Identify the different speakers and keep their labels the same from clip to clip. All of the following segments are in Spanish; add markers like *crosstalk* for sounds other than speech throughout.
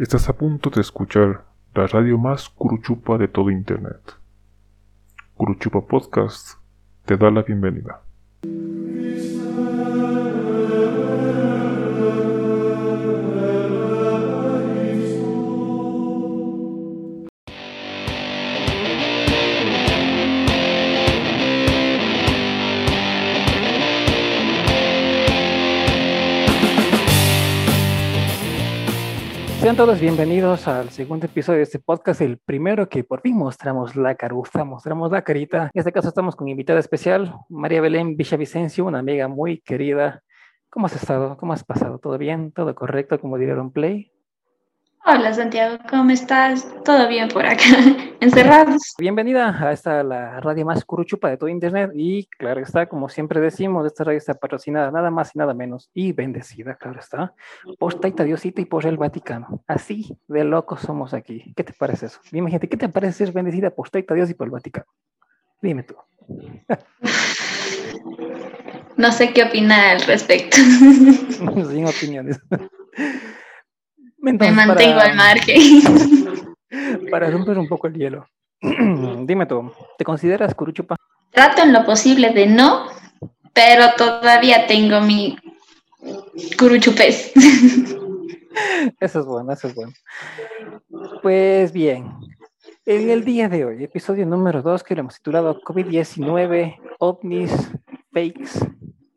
Speaker 1: Estás a punto de escuchar la radio más curuchupa de todo Internet. Curuchupa Podcast te da la bienvenida.
Speaker 2: Sean todos bienvenidos al segundo episodio de este podcast, el primero que por fin mostramos la caruza, mostramos la carita. En este caso estamos con invitada especial, María Belén Villavicencio, una amiga muy querida. ¿Cómo has estado? ¿Cómo has pasado? ¿Todo bien? ¿Todo correcto? Como dijeron Play.
Speaker 3: Hola Santiago, ¿cómo estás? ¿Todo bien por acá? *laughs* ¿Encerrados?
Speaker 2: Bienvenida a esta la radio más curuchupa de todo internet y claro está, como siempre decimos, esta radio está patrocinada nada más y nada menos y bendecida, claro está, por Taita Diosita y por el Vaticano. Así de locos somos aquí. ¿Qué te parece eso? Dime gente, ¿qué te parece ser bendecida por Taita Dios y por el Vaticano? Dime tú. *laughs*
Speaker 3: No sé qué opinar al respecto. *laughs*
Speaker 2: Sin opiniones.
Speaker 3: Me mantengo al margen. *laughs*
Speaker 2: Para romper un poco el hielo. *clears throat* Dime tú, ¿te consideras curuchupa?
Speaker 3: Trato en lo posible de no, pero todavía tengo mi curuchupés. *laughs*
Speaker 2: Eso es bueno, eso es bueno. Pues bien, en el día de hoy, episodio número 2 que lo hemos titulado COVID-19, ovnis, fakes,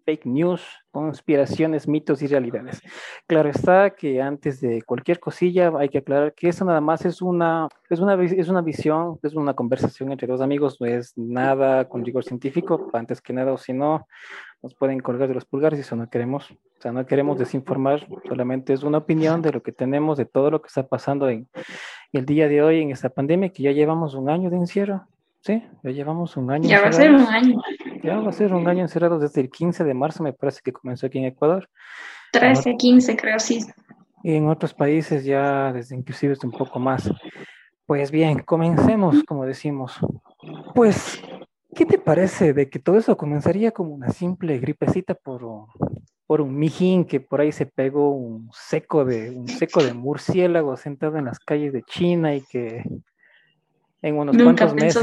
Speaker 2: fake news, conspiraciones, mitos y realidades. Claro está que antes de cualquier cosilla hay que aclarar que eso nada más es una, es una, es una visión, es una conversación entre dos amigos, no es nada con rigor científico, antes que nada, o si no, nos pueden colgar de los pulgares y eso no queremos. O sea, no queremos desinformar, solamente es una opinión de lo que tenemos, de todo lo que está pasando en el día de hoy, en esta pandemia, que ya llevamos un año de encierro. Sí, ya llevamos un año.
Speaker 3: Ya va a ser un año.
Speaker 2: Ya va a ser un año encerrado desde el 15 de marzo, me parece que comenzó aquí en Ecuador.
Speaker 3: 13, 15 creo, sí.
Speaker 2: Y en otros países ya desde inclusive un poco más. Pues bien, comencemos, como decimos. Pues, ¿qué te parece de que todo eso comenzaría como una simple gripecita por, por un mijín que por ahí se pegó un seco de un seco de murciélago sentado en las calles de China y que en unos cuantos meses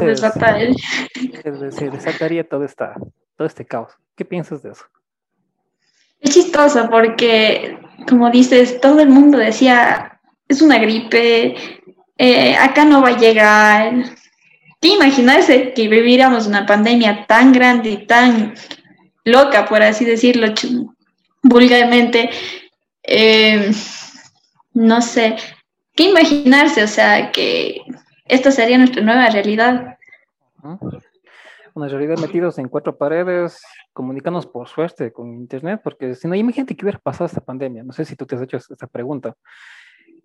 Speaker 2: se *laughs* desataría todo, esta, todo este caos. ¿Qué piensas de eso?
Speaker 3: Es chistoso porque, como dices, todo el mundo decía, es una gripe, eh, acá no va a llegar. ¿Qué imaginarse que viviéramos una pandemia tan grande y tan loca, por así decirlo, vulgarmente? Eh, no sé, ¿qué imaginarse? O sea, que esta sería nuestra nueva realidad.
Speaker 2: Una realidad metidos en cuatro paredes, comunicarnos por suerte con internet, porque si no, imagínate que hubiera pasado esta pandemia. No sé si tú te has hecho esta pregunta.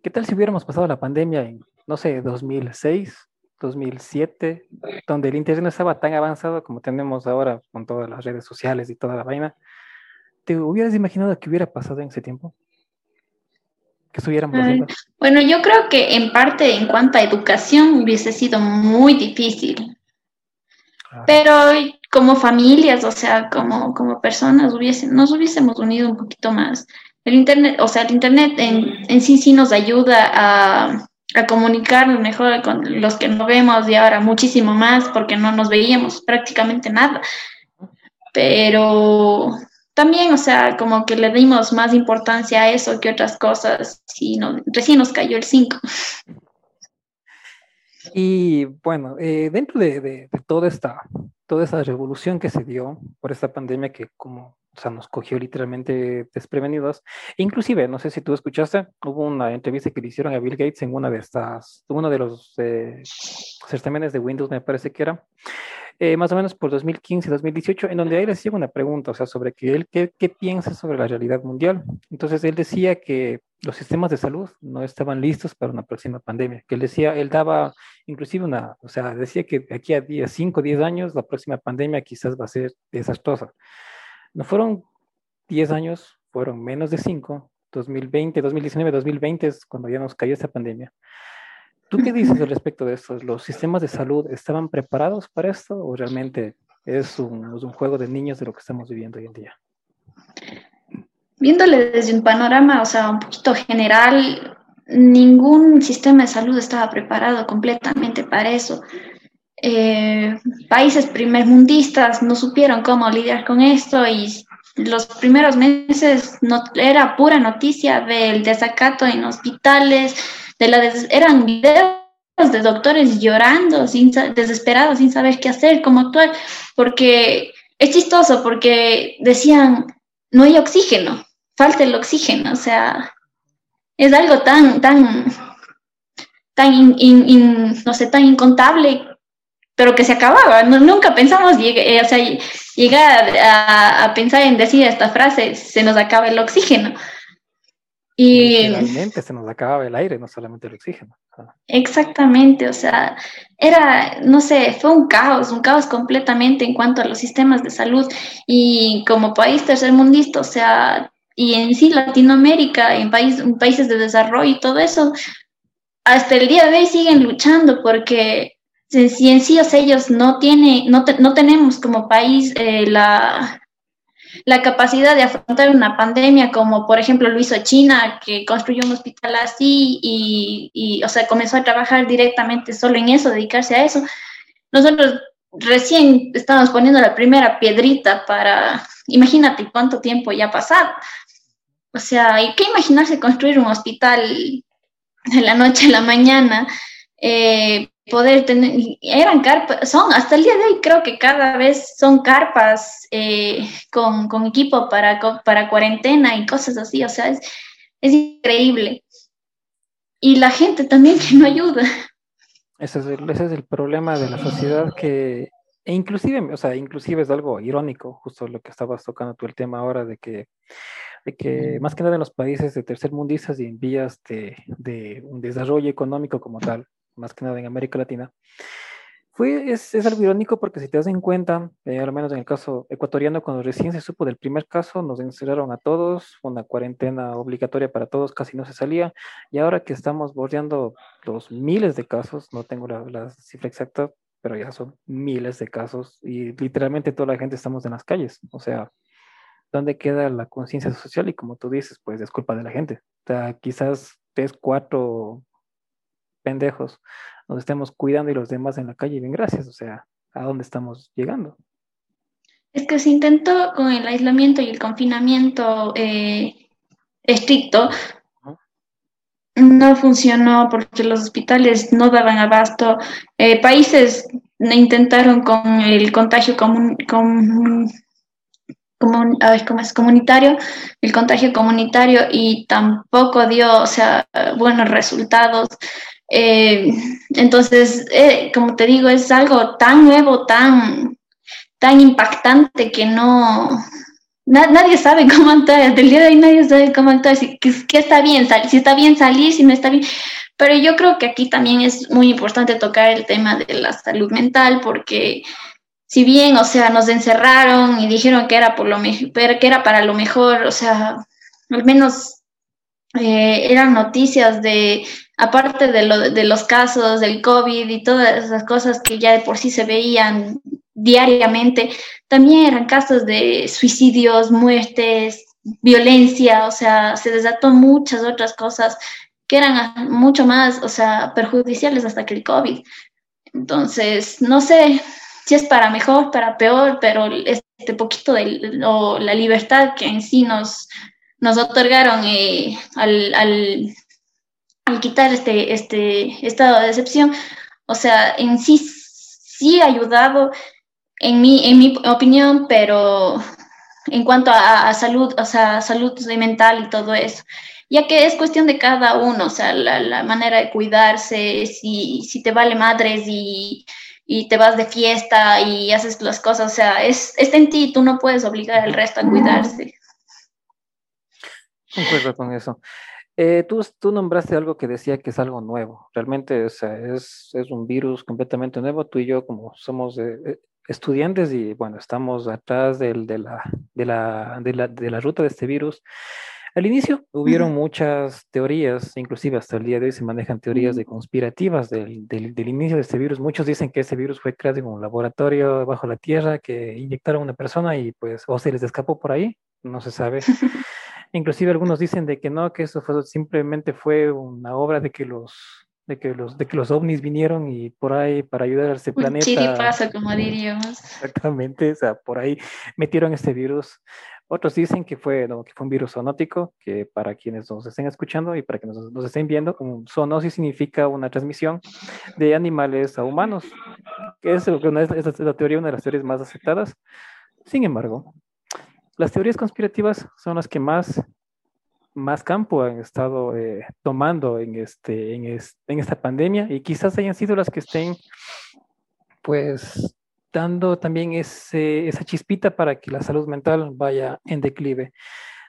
Speaker 2: ¿Qué tal si hubiéramos pasado la pandemia en, no sé, 2006, 2007, donde el internet estaba tan avanzado como tenemos ahora con todas las redes sociales y toda la vaina? ¿Te hubieras imaginado que hubiera pasado en ese tiempo? Que
Speaker 3: Bueno, yo creo que en parte en cuanto a educación hubiese sido muy difícil. Pero como familias, o sea, como, como personas, hubiese, nos hubiésemos unido un poquito más. El Internet, o sea, el Internet en, en sí sí nos ayuda a, a comunicarnos mejor con los que no vemos y ahora muchísimo más porque no nos veíamos prácticamente nada. Pero también, o sea, como que le dimos más importancia a eso que otras cosas y no, recién nos cayó el 5.
Speaker 2: Y bueno, eh, dentro de, toda, esta, toda esa revolución que se dio por esta pandemia que como o sea, nos cogió literalmente desprevenidos, inclusive, no sé si tú escuchaste, hubo una entrevista que le hicieron a Bill Gates en una de estas, uno de los eh, certámenes de Windows, me parece que era, eh, más o menos por 2015-2018, en donde él hacía una pregunta, o sea, sobre que él, qué, qué piensa sobre la realidad mundial. Entonces, él decía que los sistemas de salud no estaban listos para una próxima pandemia, que él decía, él daba inclusive una, o sea, decía que aquí a 5 o 10 años la próxima pandemia quizás va a ser desastrosa. No fueron 10 años, fueron menos de 5, 2020, 2019, 2020 es cuando ya nos cayó esta pandemia. ¿Tú qué dices al respecto de esto? ¿Los sistemas de salud estaban preparados para esto o realmente es un, un juego de niños de lo que estamos viviendo hoy en día?
Speaker 3: Viéndole desde un panorama, o sea, un poquito general, ningún sistema de salud estaba preparado completamente para eso. Eh, países primermundistas no supieron cómo lidiar con esto y los primeros meses no, era pura noticia del desacato en hospitales, de la eran videos de doctores llorando, sin, desesperados, sin saber qué hacer, cómo actuar, porque es chistoso, porque decían, no hay oxígeno, falta el oxígeno, o sea, es algo tan, tan, tan, no sé, tan incontable, pero que se acababa. nunca pensamos eh, o sea, llegar a, pensar en decir esta frase, se nos acaba el oxígeno.
Speaker 2: Y realmente se nos acababa el aire, no solamente el oxígeno.
Speaker 3: Exactamente, o sea, era, no sé, fue un caos, un caos completamente en cuanto a los sistemas de salud y como país tercermundista, o sea, y en sí Latinoamérica, en, país, países de desarrollo y todo eso, hasta el día de hoy siguen luchando porque si en sí ellos no, tiene, no, no tenemos como país eh, la, la capacidad de afrontar una pandemia como por ejemplo lo hizo China, que construyó un hospital así y, y, o sea, comenzó a trabajar directamente solo en eso, dedicarse a eso. Nosotros recién estamos poniendo la primera piedrita para, imagínate cuánto tiempo ya ha pasado. O sea, hay que imaginarse construir un hospital de la noche a la mañana, eh, poder tener, eran carpas, son, hasta el día de hoy creo que cada vez son carpas eh, con, con, equipo para, para cuarentena y cosas así, o sea, es, es increíble. Y la gente también que no ayuda.
Speaker 2: Ese es, el, ese es el problema de la sociedad que, e inclusive, o sea, inclusive es algo irónico, justo lo que estabas tocando tú el tema ahora de que de que más que nada en los países de tercermundistas y en vías de, de, un desarrollo económico como tal, más que nada en América Latina, fue, es, es algo irónico porque si te das en cuenta, eh, al menos en el caso ecuatoriano, cuando recién se supo del primer caso, nos encerraron a todos, una cuarentena obligatoria para todos, casi no se salía, y ahora que estamos bordeando los miles de casos, no tengo la, la cifra exacta, pero ya son miles de casos y literalmente toda la gente estamos en las calles, o sea, dónde queda la conciencia social y como tú dices, pues es culpa de la gente. O sea, quizás tres, cuatro pendejos nos estemos cuidando y los demás en la calle, bien gracias, o sea, ¿a dónde estamos llegando?
Speaker 3: Es que se intentó con el aislamiento y el confinamiento eh, estricto, no funcionó porque los hospitales no daban abasto. Eh, países intentaron con el contagio común, con, a ver, ¿cómo es? comunitario, el contagio comunitario y tampoco dio, o sea, buenos resultados. Eh, entonces, eh, como te digo, es algo tan nuevo, tan, tan impactante que no, nadie sabe *laughs* cómo actuar. Hasta el día de hoy nadie sabe cómo actuar, si, qué está bien, si está bien salir, si no está bien. Pero yo creo que aquí también es muy importante tocar el tema de la salud mental porque si bien, o sea, nos encerraron y dijeron que era, por lo que era para lo mejor, o sea, al menos eh, eran noticias de, aparte de, lo, de los casos del COVID y todas esas cosas que ya de por sí se veían diariamente, también eran casos de suicidios, muertes, violencia, o sea, se desató muchas otras cosas que eran mucho más, o sea, perjudiciales hasta que el COVID. Entonces, no sé, si es para mejor, para peor, pero este poquito de la libertad que en sí nos, nos otorgaron eh, al, al, quitar este, este estado de excepción, o sea, en sí sí ha ayudado, en mi, en mi opinión, pero en cuanto a, salud, o sea, salud mental y todo eso, ya que es cuestión de cada uno, o sea, la, la manera de cuidarse, si, si te vale madres y y te vas de fiesta y haces las cosas, o sea, es, está en ti, tú no puedes obligar al resto a cuidarse.
Speaker 2: Concuerdo con eso. Eh, tú, tú, nombraste algo que decía que es algo nuevo. Realmente es, es, un virus completamente nuevo. Tú y yo, como somos eh, estudiantes y bueno, estamos atrás del, de, la, de, la, de, la, de la ruta de este virus, al inicio hubieron muchas teorías, inclusive hasta el día de hoy se manejan teorías de conspirativas del, del, inicio de este virus. Muchos dicen que este virus fue creado en un laboratorio bajo la tierra, que inyectaron a una persona y pues o se les escapó por ahí, no se sabe. *laughs* Inclusive algunos dicen de que no, que eso fue, simplemente fue una obra de que los de que los de que los ovnis vinieron y por ahí para ayudar a este
Speaker 3: Un
Speaker 2: planeta.
Speaker 3: pasa como diríamos.
Speaker 2: Exactamente, o sea, por ahí metieron este virus. Otros dicen que fue, no, que fue un virus zoonótico, que para quienes nos estén escuchando y para quienes nos, nos estén viendo, un zoonosis significa una transmisión de animales a humanos, que es, es, es la teoría, una de las teorías más aceptadas. Sin embargo, las teorías conspirativas son las que más, más campo han estado eh, tomando en, este, en, es, en esta pandemia y quizás hayan sido las que estén, pues, dando también ese, esa chispita para que la salud mental vaya en declive.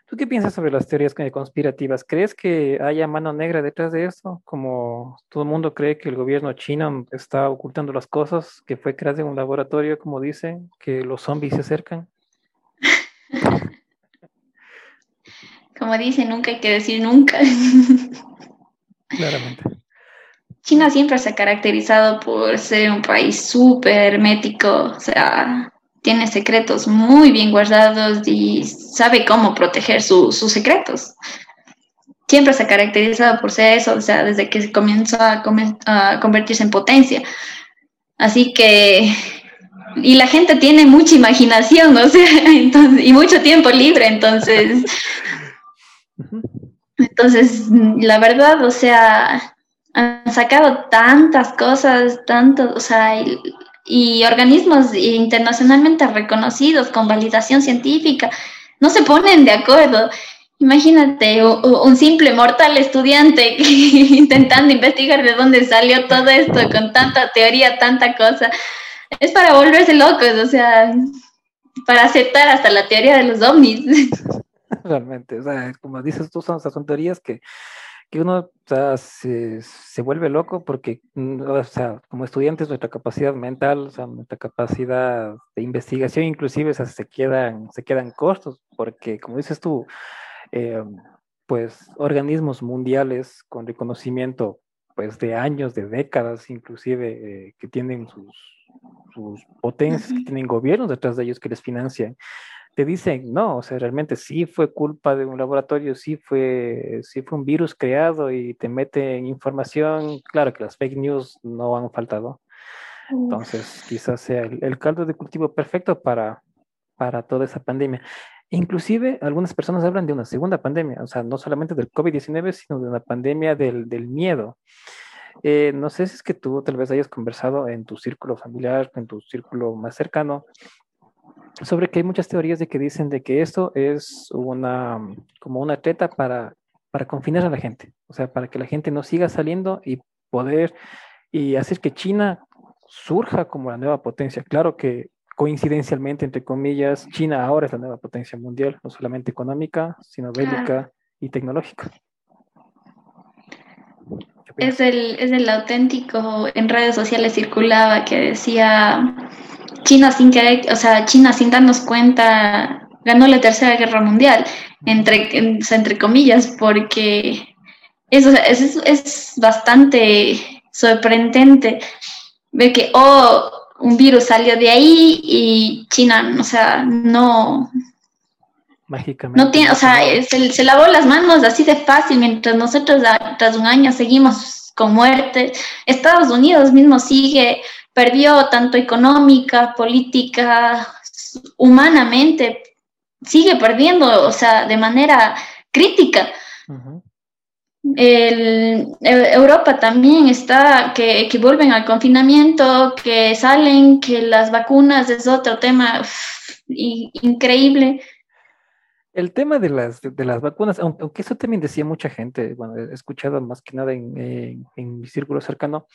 Speaker 2: ¿Tú qué piensas sobre las teorías conspirativas? ¿Crees que haya mano negra detrás de esto? Como todo el mundo cree que el gobierno chino está ocultando las cosas, que fue creado en un laboratorio, como dicen, que los zombies se acercan.
Speaker 3: Como dice, nunca hay que decir nunca. *laughs*
Speaker 2: Claramente.
Speaker 3: China siempre se ha caracterizado por ser un país súper hermético, o sea, tiene secretos muy bien guardados y sabe cómo proteger su, sus secretos. Siempre se ha caracterizado por ser eso, o sea, desde que comenzó a, a convertirse en potencia. Así que y la gente tiene mucha imaginación, o sea, *laughs* entonces, y mucho tiempo libre, entonces, entonces, la verdad, o sea, han sacado tantas cosas, tanto, o sea, y, y organismos internacionalmente reconocidos con validación científica, no se ponen de acuerdo. Imagínate un simple mortal estudiante *laughs* intentando investigar de dónde salió todo esto con tanta teoría, tanta cosa es para volverse locos, o sea, para aceptar hasta la teoría de los ovnis. *laughs* *laughs*
Speaker 2: Realmente, o sea, como dices tú, son, son teorías que, que uno o sea, se, se, vuelve loco porque, mm, o sea, como estudiantes, nuestra capacidad mental, o sea, nuestra capacidad de investigación, inclusive, o sea, se quedan, se quedan cortos, porque, como dices tú, eh, pues organismos mundiales con reconocimiento pues de años, de décadas, inclusive, eh, que tienen sus, sus potencias, que tienen gobiernos detrás de ellos que les financian, te dicen, no, o sea, realmente sí fue culpa de un laboratorio, sí fue, sí fue un virus creado y te meten información, claro que las fake news no han faltado. Entonces, quizás sea el, el caldo de cultivo perfecto para, para toda esa pandemia. Inclusive, algunas personas hablan de una segunda pandemia, o sea, no solamente del COVID-19, sino de una pandemia del, del miedo. Eh, no sé si es que tú tal vez hayas conversado en tu círculo familiar, en tu círculo más cercano, sobre que hay muchas teorías de que dicen de que esto es una, como una treta para, para confinar a la gente, o sea, para que la gente no siga saliendo y poder y hacer que China surja como la nueva potencia. Claro que coincidencialmente, entre comillas, China ahora es la nueva potencia mundial, no solamente económica, sino bélica y tecnológica.
Speaker 3: Es el, es el auténtico, en redes sociales circulaba que decía China sin querer, o sea, China sin darnos cuenta ganó la tercera guerra mundial, entre, entre comillas, porque eso es, es bastante sorprendente ver que, oh, un virus salió de ahí y China, o sea, no,
Speaker 2: Mágicamente.
Speaker 3: No tiene, o sea, se, se, lavó las manos así de fácil, mientras nosotros tras un año seguimos con muerte. Estados Unidos mismo sigue, perdió tanto económica, política, humanamente, sigue perdiendo, o sea, de manera crítica. Uh -huh. El, Europa también está, que, que, vuelven al confinamiento, que salen, que las vacunas es otro tema increíble.
Speaker 2: El tema de las, de las vacunas, aunque, aunque, eso también decía mucha gente, bueno, he escuchado más que nada en, en, en mi círculo cercano,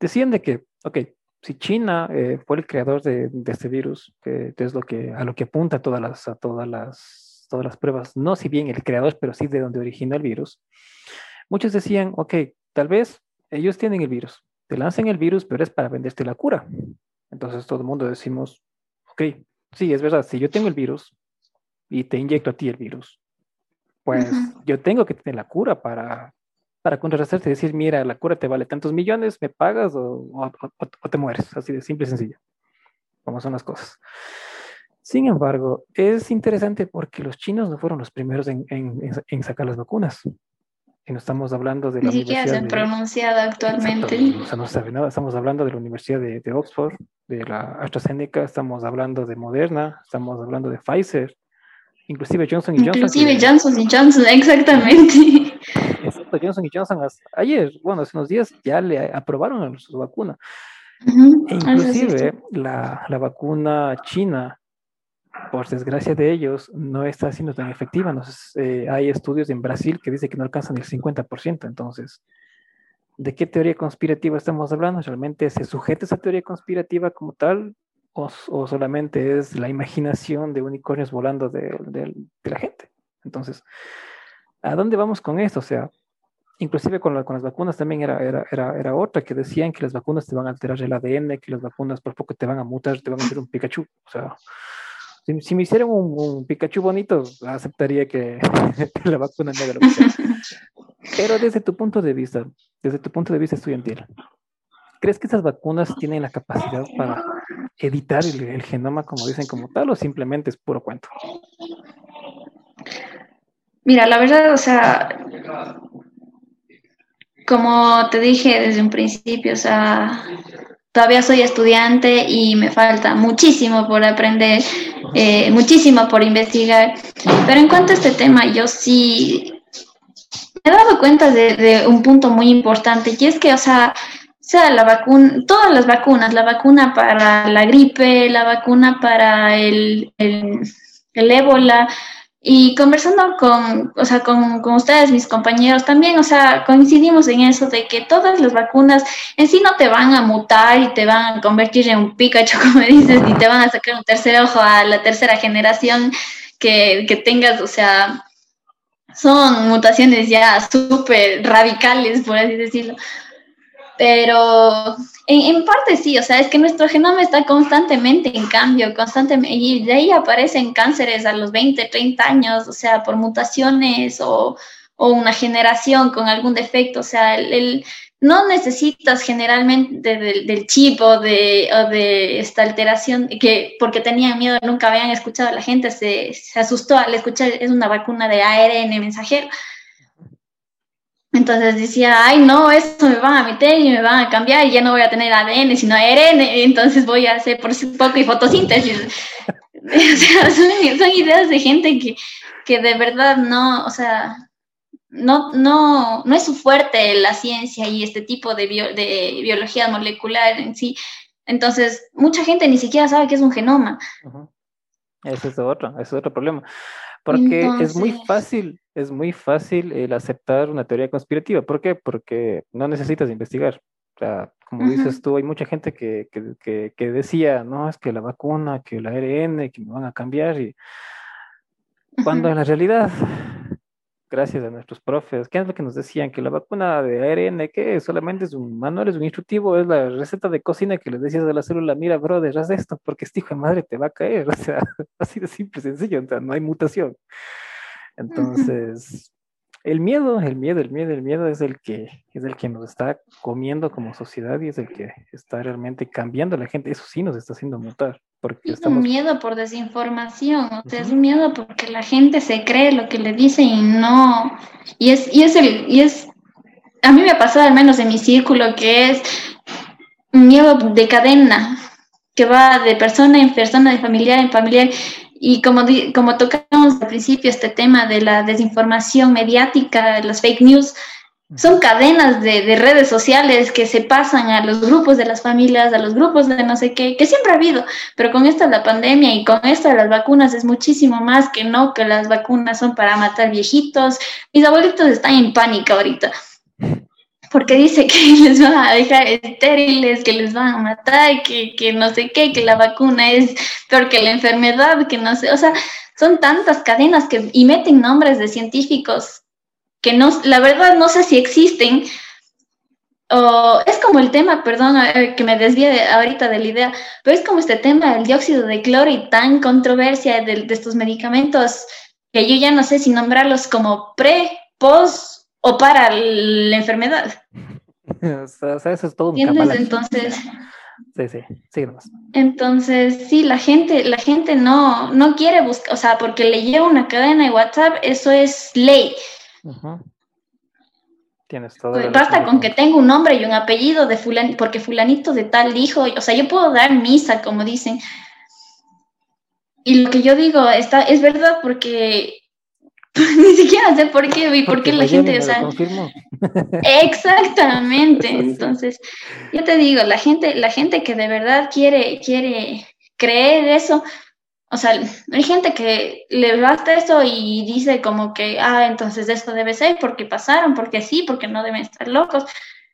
Speaker 2: decían de que, ok, si China eh, fue el creador de, de este virus, que, es lo que, a lo que apunta todas las, a todas las, todas las pruebas, no si bien el creador, pero sí de donde originó el virus, muchos decían, ok, tal vez ellos tienen el virus, te lanzan el virus, pero es para venderte la cura. Entonces todo el mundo decimos, ok, sí, es verdad, si yo tengo el virus, y te inyecto a ti el virus, pues uh -huh. yo tengo que tener la cura para, para contrarrestarte y decir, mira, la cura te vale tantos millones, me pagas o, o, o, te mueres, así de simple y sencillo, como son las cosas. Sin embargo, es interesante porque los chinos no fueron los primeros en, en, en sacar las vacunas. Y no estamos hablando de
Speaker 3: la Ni siquiera se han pronunciado actualmente.
Speaker 2: O sea, no sabe nada. Estamos hablando de la Universidad de, de, Oxford, de la AstraZeneca, estamos hablando de Moderna, estamos hablando de Pfizer, inclusive Johnson y Johnson.
Speaker 3: Inclusive Johnson y Johnson, *laughs* exactamente.
Speaker 2: Exacto, Johnson Johnson. Ayer, bueno, hace unos días ya le aprobaron su vacuna. e inclusive la, la vacuna china por desgracia de ellos, no está siendo tan efectiva. Eh, hay estudios en Brasil que dicen que no alcanzan el 50%. Entonces, ¿de qué teoría conspirativa estamos hablando? ¿Realmente se sujeta esa teoría conspirativa como tal? ¿O, solamente es la imaginación de unicornios volando de, la gente? Entonces, ¿a dónde vamos con esto? O sea, inclusive con, las vacunas también era, era, era, era, otra, que decían que las vacunas te van a alterar el ADN, que las vacunas por poco te van a mutar, te van a hacer un Pikachu. O sea, si, me hicieran un, Pikachu bonito, aceptaría que, *laughs* la vacuna me haga lo que sea. Pero desde tu punto de vista, desde tu punto de vista estudiantil, ¿crees que esas vacunas tienen la capacidad para editar el, genoma, como dicen, como tal, o simplemente es puro cuento?
Speaker 3: Mira, la verdad, o sea, como te dije desde un principio, o sea, todavía soy estudiante y me falta muchísimo por aprender, eh, muchísimo por investigar. Pero en cuanto a este tema, yo sí me he dado cuenta de, un punto muy importante y es que, o sea, sea la vacuna, todas las vacunas, la vacuna para la gripe, la vacuna para el, el, el ébola, y conversando con, o sea, con, con, ustedes, mis compañeros, también, o sea, coincidimos en eso de que todas las vacunas en sí no te van a mutar y te van a convertir en un Pikachu, *laughs* como dices, y te van a sacar un tercer ojo a la tercera generación que, que tengas, o sea, son mutaciones ya súper radicales, por así decirlo. Pero en, parte sí, o sea, es que nuestro genoma está constantemente en cambio, constantemente, y de ahí aparecen cánceres a los 20, 30 años, o sea, por mutaciones o, o una generación con algún defecto, o sea, el, no necesitas generalmente del, chip o de, o de, esta alteración, que porque tenían miedo, nunca habían escuchado a la gente, se, se asustó al escuchar, es una vacuna de ARN mensajero. Entonces decía, ay, no, esto me van a meter y me van a cambiar y ya no voy a tener ADN, sino ARN, entonces voy a hacer por poco y fotosíntesis. *laughs* o sea, son, ideas de gente que, que de verdad no, o sea, no, no, no es su fuerte la ciencia y este tipo de, de biología molecular en sí. Entonces, mucha gente ni siquiera sabe qué es un genoma.
Speaker 2: Ese es otro, ese es otro problema. Porque es muy fácil, es muy fácil el aceptar una teoría conspirativa. ¿Por qué? Porque no necesitas investigar. O sea, como dices tú, hay mucha gente que, que, que, decía, no, es que la vacuna, que la ARN, que me van a cambiar. Y cuando en la realidad gracias a nuestros profes, ¿qué es lo que nos decían? Que la vacuna de ARN, que solamente es un manual, es un instructivo, es la receta de cocina que les decías a la célula, mira, brother, haz esto, porque este hijo de madre te va a caer, *laughs* o sea, así de simple, sencillo, o sea, no hay mutación. Entonces, el miedo, el miedo, el miedo, el miedo es el que es el que nos está comiendo como sociedad y es el que está realmente cambiando a la gente. Eso sí nos está haciendo mutar. Porque
Speaker 3: es un miedo por desinformación, o sea, es un miedo porque la gente se cree lo que le dicen y no. Y es, y es el, y es, a mí me ha pasado al menos en mi círculo que es un miedo de cadena, que va de persona en persona, de familiar en familiar, y como, como tocamos al principio este tema de la desinformación mediática, los fake news, son cadenas de, de, redes sociales que se pasan a los grupos de las familias, a los grupos de no sé qué, que siempre ha habido, pero con esta la pandemia y con esta de las vacunas es muchísimo más que no, que las vacunas son para matar viejitos. Mis abuelitos están en pánico ahorita porque dice que *laughs* les van a dejar estériles, que les van a matar, que, que no sé qué, que la vacuna es peor que la enfermedad, que no sé, o sea, son tantas cadenas que y meten nombres de científicos que no, la verdad no sé si existen. O es como el tema, perdón, eh, que me desvíe ahorita de la idea, pero es como este tema del dióxido de cloro y tan controversia de, de estos medicamentos que yo ya no sé si nombrarlos como pre, post o para la enfermedad. *laughs*
Speaker 2: o, sea, eso es todo un
Speaker 3: ¿Entiendes? Entonces,
Speaker 2: Sí, sí.
Speaker 3: Entonces, sí, la gente, la gente no, no quiere buscar, o sea, porque le lleva una cadena de WhatsApp, eso es ley.
Speaker 2: Tienes todo.
Speaker 3: Pues basta con que tenga un nombre y un apellido de fulanito, porque fulanito de tal dijo, o sea, yo puedo dar misa, como dicen. Y lo que yo digo está, es verdad porque *laughs* ni siquiera sé por qué y por qué la gente, o sea, *laughs* exactamente. Entonces, yo te digo, la gente, la gente que de verdad quiere, quiere creer eso, o sea, hay gente que le basta eso y dice como que, ah, entonces esto debe ser porque pasaron, porque sí, porque no deben estar locos,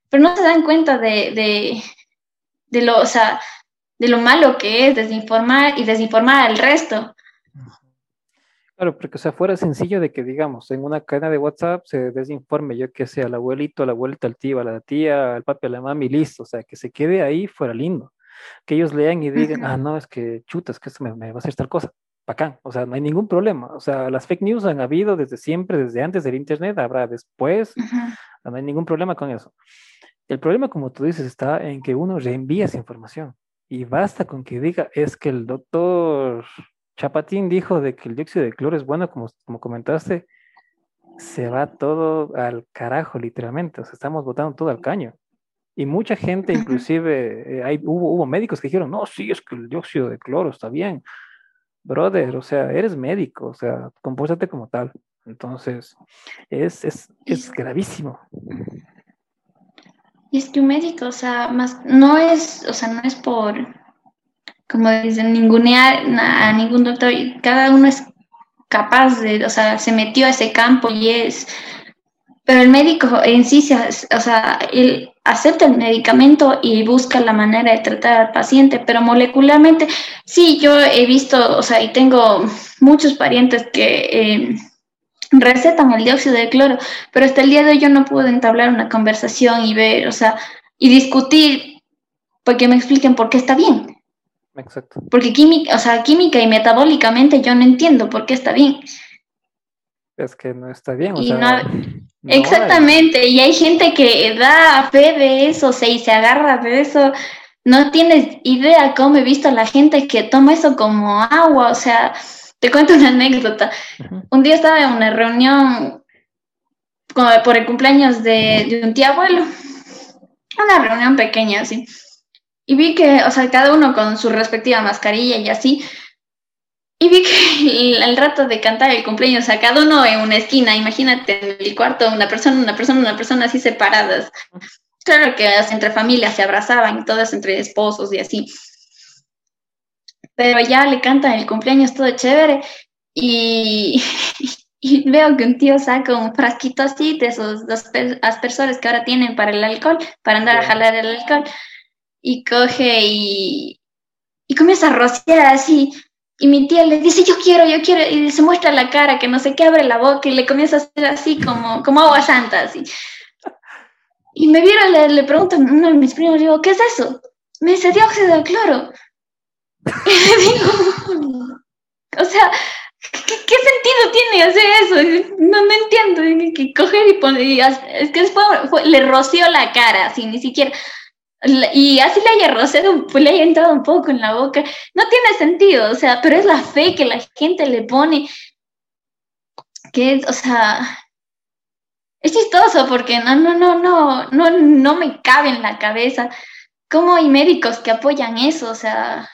Speaker 3: pero no se dan cuenta de, de, de lo, o sea, de lo malo que es desinformar y desinformar al resto.
Speaker 2: Claro, porque o sea, fuera sencillo de que, digamos, en una cadena de WhatsApp se desinforme, yo que sé, al abuelito, a la abuelita, al tío, a la tía, al papi, a la mami, listo, o sea, que se quede ahí fuera lindo. Que ellos lean y digan, ah, no, es que chutas, que esto me, va a hacer tal cosa. Bacán, o sea, no hay ningún problema. O sea, las fake news han habido desde siempre, desde antes del Internet, habrá después, no hay ningún problema con eso. El problema, como tú dices, está en que uno reenvía esa información y basta con que diga, es que el doctor Chapatín dijo de que el dióxido de cloro es bueno, como, como comentaste, se va todo al carajo, literalmente. O sea, estamos botando todo al caño. Y mucha gente, inclusive, eh, hay, hubo, hubo médicos que dijeron, no, sí, es que el dióxido de cloro está bien. Brother, o sea, eres médico, o sea, compórtate como tal. Entonces, es, es, es gravísimo.
Speaker 3: Y es que un médico, o sea, más, no es, o sea, no es por, como dicen, ningunear ningún doctor, cada uno es capaz de, o sea, se metió a ese campo y es, pero el médico en sí, o sea, él acepta el medicamento y busca la manera de tratar al paciente, pero molecularmente, sí, yo he visto, o sea, y tengo muchos parientes que eh, recetan el dióxido de cloro, pero hasta el día de hoy yo no pude entablar una conversación y ver, o sea, y discutir, porque me expliquen por qué está bien.
Speaker 2: Exacto.
Speaker 3: Porque química, o sea, química y metabólicamente yo no entiendo por qué está bien.
Speaker 2: Es que no está bien. O sea,
Speaker 3: exactamente, y hay gente que da fe de eso, o sea, y se agarra de eso. No tienes idea cómo he visto a la gente que toma eso como agua, o sea, te cuento una anécdota. Un día estaba en una reunión por el cumpleaños de, de un tío abuelo, una reunión pequeña así. Y vi que, o sea, cada uno con su respectiva mascarilla y así. Y vi que el, rato de cantar el cumpleaños, o sea, cada uno en una esquina, imagínate en el cuarto, una persona, una persona, una persona así separadas. Claro que entre familias se abrazaban, todas entre esposos y así. Pero ya le cantan el cumpleaños todo chévere y, *laughs* y veo que un tío saca un frasquito así de esos aspersores que ahora tienen para el alcohol, para andar a jalar el alcohol y coge y, y comienza a rociar así. Y mi tía le dice, yo quiero, yo quiero, y se muestra la cara, que no sé qué, abre la boca y le comienza a hacer así como, como agua santa, así. Y me vieron, le, le pregunto a uno de mis primos, digo, ¿qué es eso? Me dice, dióxido de cloro. *laughs* Y le digo, o sea, ¿qué, sentido tiene hacer eso? No, no entiendo, que coger y poner, es que después le roció la cara, así, ni siquiera, y así le haya rociado, pues le haya entrado un poco en la boca. No tiene sentido, o sea, pero es la fe que la gente le pone. Que, o sea, es chistoso porque no, no, no, no, no, no me cabe en la cabeza. ¿Cómo hay médicos que apoyan eso? O sea,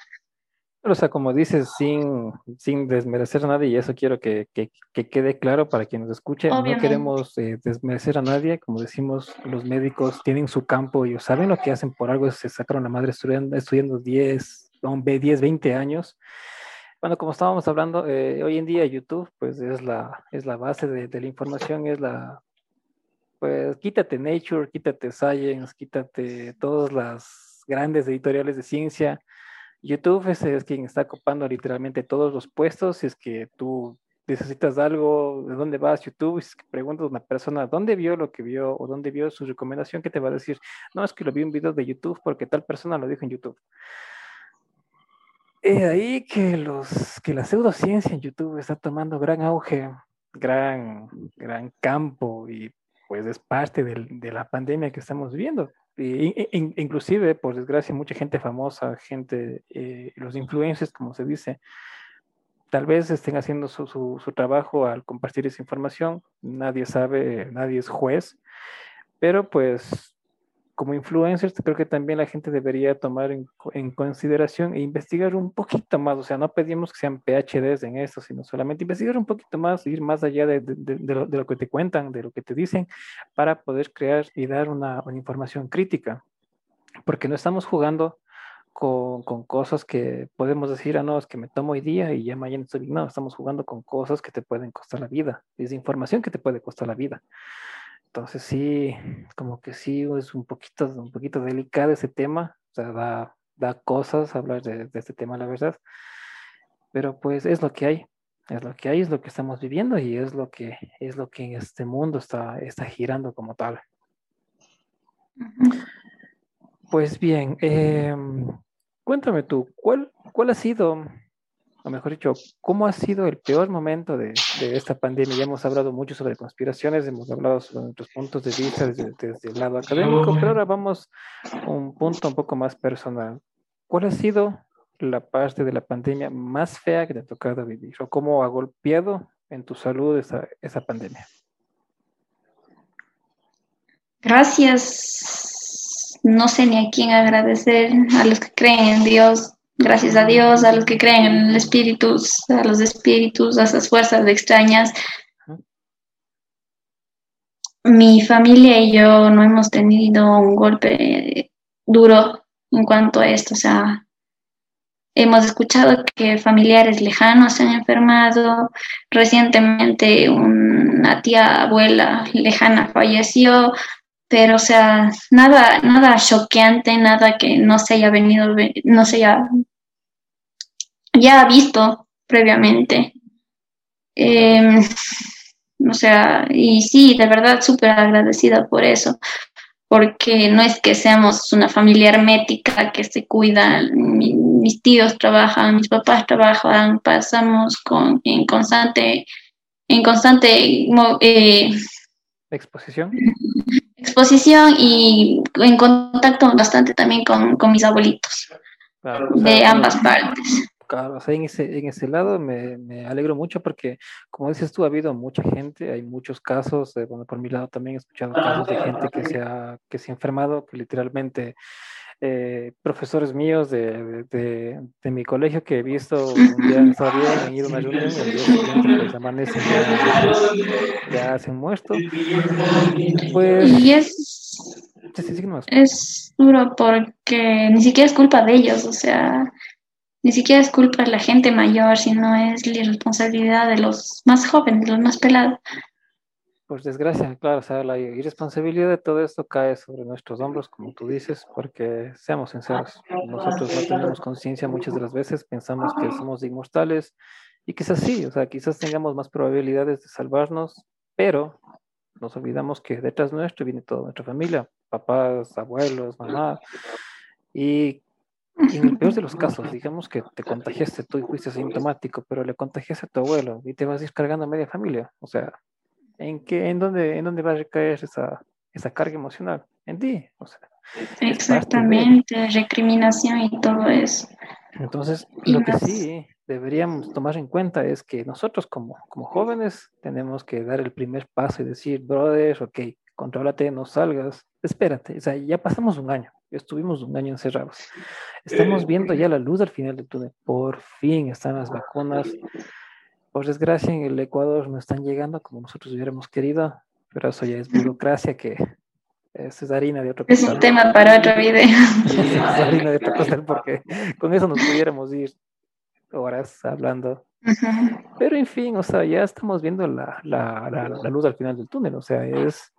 Speaker 2: o sea, como dices, sin, sin desmerecer a nadie, y eso quiero que, quede claro para quien nos escuche, no queremos eh, desmerecer a nadie, como decimos, los médicos tienen su campo, y saben lo que hacen, por algo se sacaron la madre estudiando, estudiando 10, 10, 20 años. Bueno, como estábamos hablando, eh, hoy en día YouTube, pues es la, es la base de, de la información, es la, pues quítate Nature, quítate Science, quítate todas las grandes editoriales de ciencia, YouTube es, es, quien está ocupando literalmente todos los puestos. Si es que tú necesitas algo, ¿de dónde vas? YouTube, si preguntas a una persona dónde vio lo que vio o dónde vio su recomendación, que te va a decir, no, es que lo vi en un video de YouTube porque tal persona lo dijo en YouTube. Es ahí que, los, que la pseudociencia en YouTube está tomando gran auge, gran, gran campo y pues es parte del, de la pandemia que estamos viviendo. Inclusive, por desgracia, mucha gente famosa, gente, eh, los influencers, como se dice, tal vez estén haciendo su, su, su, trabajo al compartir esa información, nadie sabe, nadie es juez, pero pues como influencers, creo que también la gente debería tomar en, consideración e investigar un poquito más. O sea, no pedimos que sean PhDs en esto, sino solamente investigar un poquito más, ir más allá de, lo, que te cuentan, de lo que te dicen, para poder crear y dar una, información crítica. Porque no estamos jugando con, cosas que podemos decir, ah, no, es que me tomo hoy día y ya mañana estoy bien. No, estamos jugando con cosas que te pueden costar la vida. Es información que te puede costar la vida. Entonces sí, como que sí es un poquito, un poquito delicado ese tema, o sea, da, da cosas hablar de, este tema, la verdad. Pero pues es lo que hay, es lo que hay, es lo que estamos viviendo y es lo que es lo que en este mundo está, está girando como tal. Pues bien, em, cuéntame tú, ¿cuál, ¿cuál ha sido o mejor dicho, ¿cómo ha sido el peor momento de, esta pandemia? Ya hemos hablado mucho sobre conspiraciones, hemos hablado sobre nuestros puntos de vista desde, el lado académico, pero ahora vamos a un punto un poco más personal. ¿Cuál ha sido la parte de la pandemia más fea que te ha tocado vivir? ¿O cómo ha golpeado en tu salud esa, esa pandemia?
Speaker 3: Gracias. No sé ni a quién agradecer, a los que creen en Dios, Gracias a Dios, a los que creen en el espíritu, a los espíritus, a esas fuerzas extrañas. Mi familia y yo no hemos tenido un golpe duro en cuanto a esto. O sea, hemos escuchado que familiares lejanos se han enfermado. Recientemente una tía abuela lejana falleció pero o sea, nada, nada choqueante, nada que no se haya venido, no se haya ya visto previamente. Em, o sea, y sí, de verdad súper agradecida por eso, porque no es que seamos una familia hermética que se cuida, mis tíos trabajan, mis papás trabajan, pasamos con, en constante, en constante eh,
Speaker 2: exposición *laughs*
Speaker 3: exposición y en contacto bastante también con, mis abuelitos de ambas partes.
Speaker 2: Claro, en ese, en ese lado me, me, alegro mucho porque, como dices tú, ha habido mucha gente, hay muchos casos, bueno, por mi lado también he escuchado casos de gente que se ha, que se ha enfermado, que literalmente eh, profesores míos de, de, de, mi colegio que he visto un día estaba bien, han ido a una reunión y el día siguiente ya, ya se han muerto.
Speaker 3: Pues, y es, es duro porque ni siquiera es culpa de ellos, o sea, ni siquiera es culpa de la gente mayor, sino es la responsabilidad de los más jóvenes, los más pelados
Speaker 2: por desgracia, claro, o sea, la irresponsabilidad de todo esto cae sobre nuestros hombros, como tú dices, porque seamos sinceros, nosotros no tenemos conciencia muchas de las veces, pensamos que somos inmortales y que es así, o sea, quizás tengamos más probabilidades de salvarnos, pero nos olvidamos que detrás nuestro viene toda nuestra familia, papás, abuelos, mamá, y en el peor de los casos, digamos que te contagiaste tú y fuiste asintomático, pero le contagiaste a tu abuelo y te vas a ir cargando a media familia, o sea, ¿En, qué, en, dónde, ¿En dónde va a recaer esa, esa carga emocional? En ti. O sea,
Speaker 3: Exactamente, recriminación y todo eso.
Speaker 2: Entonces, lo que sí deberíamos tomar en cuenta es que nosotros como, como jóvenes tenemos que dar el primer paso y decir, brother, ok, contrólate, no salgas, espérate, o sea, ya pasamos un año, estuvimos un año encerrados, estamos viendo ya la luz al final del túnel, por fin están las vacunas, por desgracia en el Ecuador no están llegando como nosotros hubiéramos querido, pero eso ya es burocracia que es harina de otro
Speaker 3: Es un tema para otro video.
Speaker 2: es *laughs* harina de otro costal porque con eso nos pudiéramos ir horas hablando. Pero en fin, o sea, ya estamos viendo la, la, la, luz al final del túnel, o sea, es,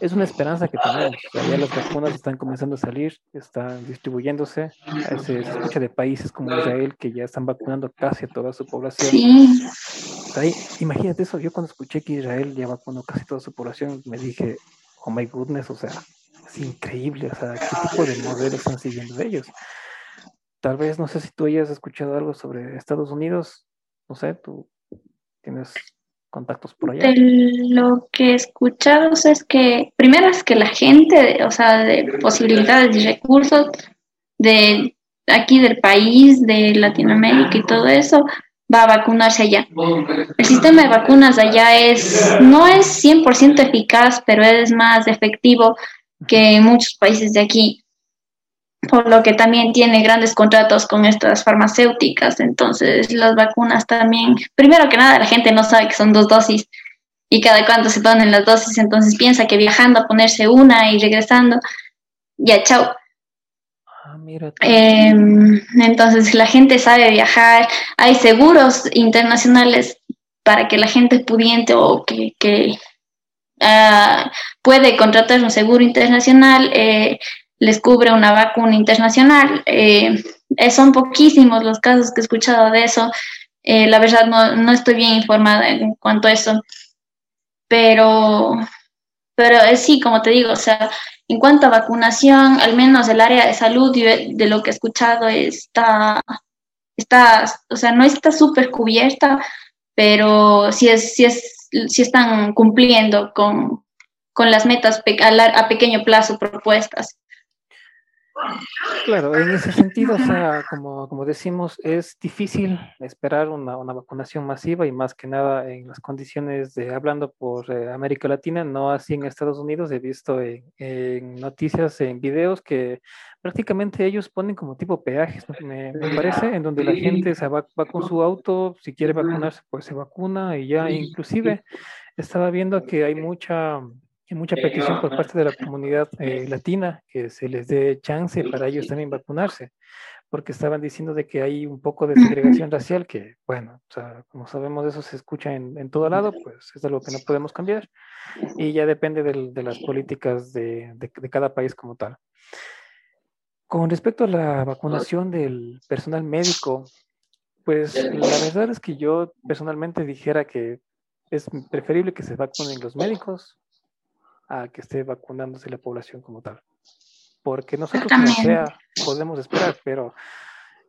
Speaker 2: es una esperanza que tenemos. ya las vacunas están comenzando a salir, están distribuyéndose. Se escucha de países como Israel que ya están vacunando casi a toda su población. Sí. imagínate eso, yo cuando escuché que Israel ya vacunó casi toda su población, me dije, oh my goodness, o sea, es increíble, o sea, ¿qué tipo de modelos están siguiendo ellos? Tal vez, no sé si tú hayas escuchado algo sobre Estados Unidos, no sé, tú tienes contactos por allá.
Speaker 3: Lo que he escuchado es que, primero es que la gente, o sea, de posibilidades y recursos de aquí del país, de Latinoamérica y todo eso, va a vacunarse allá. El sistema de vacunas allá es, no es 100% eficaz, pero es más efectivo que muchos países de aquí por lo que también tiene grandes contratos con estas farmacéuticas. Entonces, las vacunas también, primero que nada, la gente no sabe que son dos dosis y cada cuánto se ponen las dosis, entonces piensa que viajando a ponerse una y regresando, ya chao. Ah, em, entonces, la gente sabe viajar, hay seguros internacionales para que la gente pudiente o que, que uh, puede contratar un seguro internacional. Eh, les cubre una vacuna internacional. Eh, eh, son poquísimos los casos que he escuchado de eso. Eh, la verdad no, no, estoy bien informada en cuanto a eso. Pero, pero sí, como te digo, o sea, en cuanto a vacunación, al menos el área de salud, de lo que he escuchado, está, está o sea, no está súper cubierta, pero sí, es, sí, es, sí están cumpliendo con, con las metas a pequeño plazo propuestas.
Speaker 2: Claro, en ese sentido, o sea, como, como decimos, es difícil esperar una, una, vacunación masiva y más que nada en las condiciones de hablando por eh, América Latina, no así en Estados Unidos. He visto en, noticias, en videos que prácticamente ellos ponen como tipo peajes, me, me, parece, en donde la gente se va, va con su auto, si quiere vacunarse, pues se vacuna y ya inclusive estaba viendo que hay mucha hay mucha petición por parte de la comunidad *laughs* eh, latina que se les dé chance para ellos también vacunarse, porque estaban diciendo de que hay un poco de segregación *laughs* racial que, bueno, o sea, como sabemos eso se escucha en, en, todo lado, pues es algo que no podemos cambiar y ya depende de, de las políticas de, de, de cada país como tal. Con respecto a la vacunación del personal médico, pues la verdad es que yo personalmente dijera que es preferible que se vacunen los médicos a que esté vacunándose la población como tal. Porque nosotros como sea podemos esperar, pero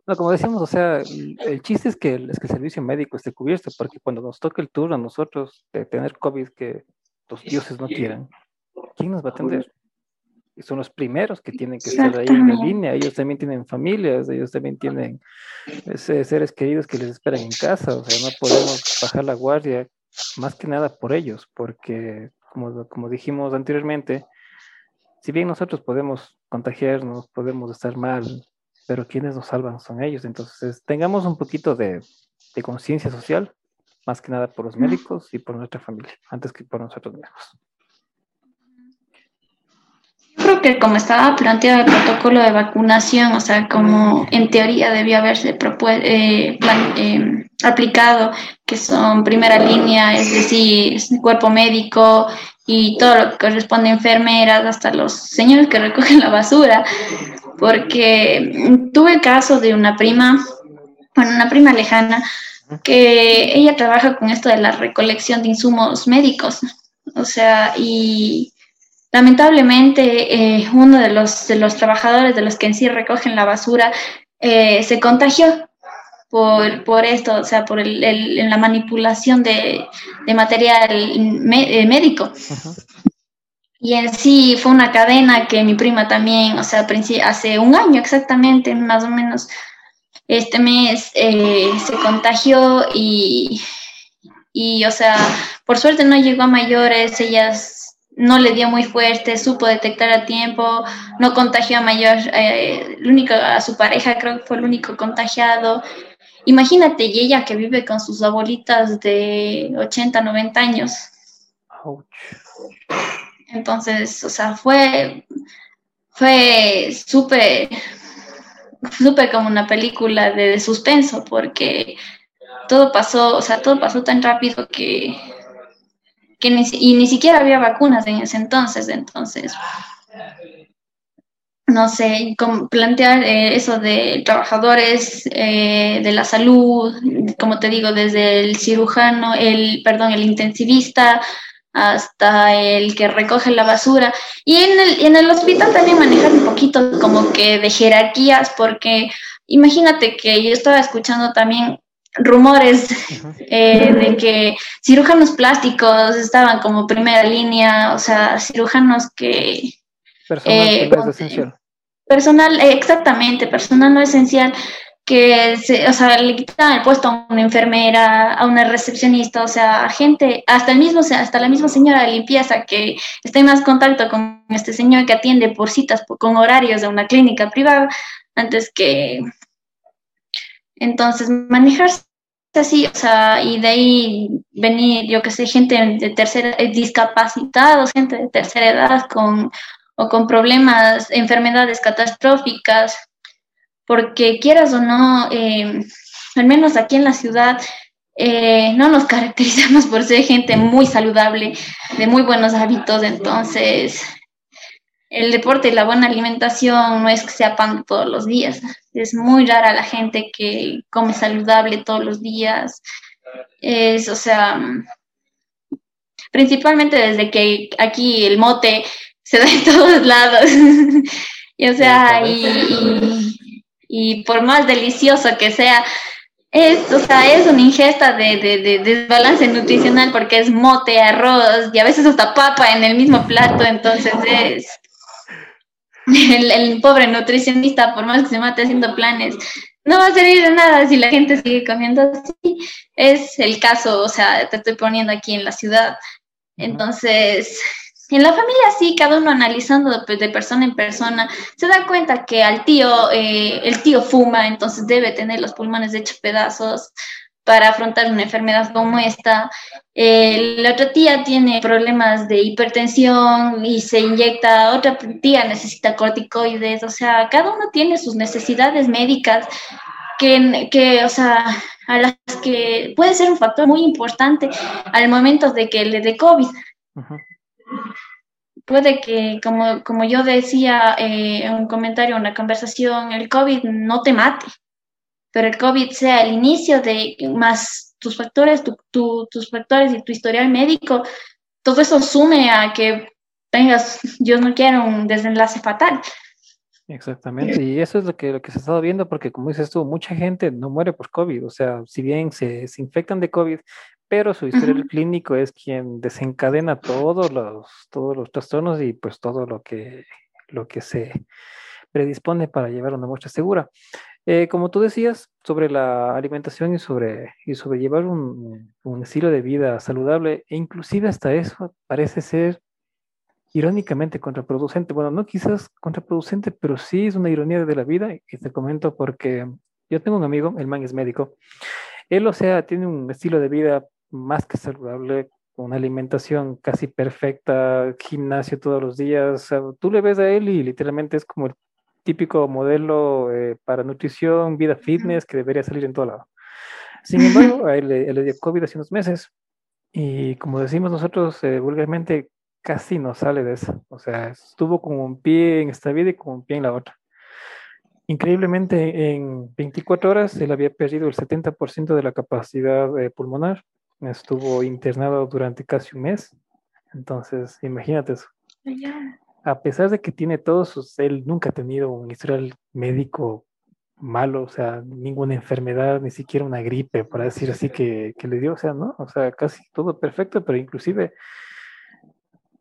Speaker 2: no, como decimos, o sea, el, chiste es que, el, es que el servicio médico esté cubierto, porque cuando nos toque el turno a nosotros de tener COVID que los dioses no quieran, ¿quién nos va a atender? Y son los primeros que tienen que estar ahí en la línea. Ellos también tienen familias, ellos también tienen seres queridos que les esperan en casa. O sea, no podemos bajar la guardia más que nada por ellos, porque como, dijimos anteriormente, si bien nosotros podemos contagiarnos, podemos estar mal, pero quienes nos salvan son ellos. Entonces, tengamos un poquito de, de conciencia social, más que nada por los médicos y por nuestra familia, antes que por nosotros mismos.
Speaker 3: Que como estaba planteado el protocolo de vacunación, o sea, como en teoría debió haberse eh, eh, aplicado, que son primera línea, es decir, cuerpo médico y todo lo que corresponde a enfermeras, hasta los señores que recogen la basura, porque tuve el caso de una prima, bueno, una prima lejana, que ella trabaja con esto de la recolección de insumos médicos, o sea, y lamentablemente eh, uno de los, de los trabajadores de los que en sí recogen la basura eh, se contagió por, por esto, o sea, por el, el, la manipulación de, de material eh, médico. Y en sí fue una cadena que mi prima también, o sea, hace un año exactamente, más o menos, este mes eh, se contagió y, y, o sea, por suerte no llegó a mayores, ellas no le dio muy fuerte, supo detectar a tiempo, no contagió a mayor, eh, único, a su pareja creo que fue el único contagiado, Imagínate, y ella que vive con sus abuelitas de 80, 90 años. Entonces, o sea, fue, fue súper, súper como una película de, suspenso, porque todo pasó, o sea, todo pasó tan rápido que, que ni, y ni siquiera había vacunas en ese entonces, entonces no sé, plantear eh, eso de trabajadores eh, de la salud, como te digo, desde el cirujano, el, perdón, el intensivista hasta el que recoge la basura. Y en el, en el hospital también manejar un poquito como que de jerarquías, porque imagínate que yo estaba escuchando también rumores eh, de que cirujanos plásticos estaban como primera línea, o sea, cirujanos que...
Speaker 2: Personal eh, esencial.
Speaker 3: Personal, exactamente, personal no esencial, que se, o sea, le quitaban el puesto a una enfermera, a una recepcionista, o sea, a gente, hasta el mismo, hasta la misma señora de limpieza que está en más contacto con este señor que atiende por citas con horarios de una clínica privada, antes que entonces manejarse así, o sea, y de ahí venir, yo que sé, gente de tercera, eh, discapacitados, gente de tercera edad con o con problemas, enfermedades catastróficas, porque quieras o no, eh, al menos aquí en la ciudad, eh, no nos *laughs* caracterizamos por ser gente muy saludable, de muy buenos hábitos, entonces el deporte y la buena alimentación no es que sea pan todos los días, es muy rara la gente que come saludable todos los días, es, o sea, principalmente desde que aquí el mote se da en *laughs* todos lados, y o sea, y y por más delicioso que sea, es, o sea, es una ingesta de, de, desbalance nutricional porque es mote, arroz y a veces hasta papa en el mismo plato, entonces es el, pobre nutricionista, por más que se mate haciendo planes, no va a servir de nada si la gente sigue comiendo así. Es el caso, o sea, te estoy poniendo aquí en la ciudad. Entonces, en la familia sí, cada uno analizando de, persona en persona, se da cuenta que al tío, eh, el tío fuma, entonces debe tener los pulmones hechos pedazos para afrontar una enfermedad como esta. la otra tía tiene problemas de hipertensión y se inyecta, otra tía necesita corticoides, o sea, cada uno tiene sus necesidades médicas que, que, o sea, a las que puede ser un factor muy importante al momento de que le dé COVID. Puede que, como, como yo decía eh, en un comentario, en una conversación, el COVID no te mate, pero el COVID sea el inicio de más tus factores, tus factores y tu historial médico, todo eso sume a que tengas, yo no quiero, un desenlace fatal.
Speaker 2: Exactamente, y eso es lo que, lo que se ha estado viendo, porque como dices tú, mucha gente no muere por COVID, o sea, si bien se, se infectan de COVID, pero su historial clínico es quien desencadena todos los, todos los trastornos y pues todo lo que, lo que se predispone para llevar una muestra segura. Eh, como tú decías, sobre la alimentación y sobre, llevar un, un, estilo de vida saludable, e inclusive hasta eso parece ser irónicamente contraproducente. Bueno, no quizás contraproducente, pero sí es una ironía de la vida, y te comento porque yo tengo un amigo, el man es médico, él, o sea, tiene un estilo de vida más que saludable, una alimentación casi perfecta, gimnasio todos los días. tú le ves a él y literalmente es como el típico modelo eh, para nutrición, vida fitness que debería salir en todo lado. Sin embargo, a él, le dio COVID hace unos meses y como decimos nosotros eh, vulgarmente, casi no sale de eso. O sea, estuvo como un pie en esta vida y como un pie en la otra. Increíblemente, en 24 horas él había perdido el 70% de la capacidad eh, pulmonar estuvo internado durante casi un mes. Entonces, imagínate eso. A pesar de que tiene todos sus, él nunca ha tenido un historial médico malo, o sea, ninguna enfermedad, ni siquiera una gripe, para decir así, que, que le dio, o sea, ¿no? O sea, casi todo perfecto, pero inclusive,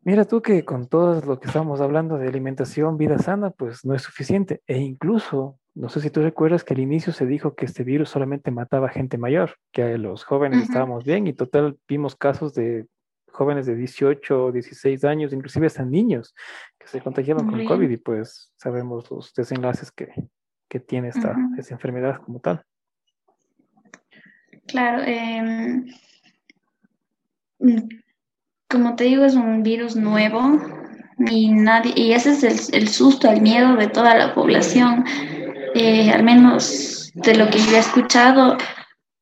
Speaker 2: mira tú que con todo lo que estamos hablando de alimentación, vida sana, pues no es suficiente. E incluso no sé si tú recuerdas que al inicio se dijo que este virus solamente mataba a gente mayor, que los jóvenes estábamos bien y total vimos casos de jóvenes de 18 o 16 años, inclusive hasta niños que se contagiaban con COVID y pues sabemos los desenlaces que, tiene esta, enfermedad como tal.
Speaker 3: Claro, em, como te digo, es un virus nuevo y nadie, y ese es el, el susto, el miedo de toda la población. Eh, al menos de lo que yo he escuchado,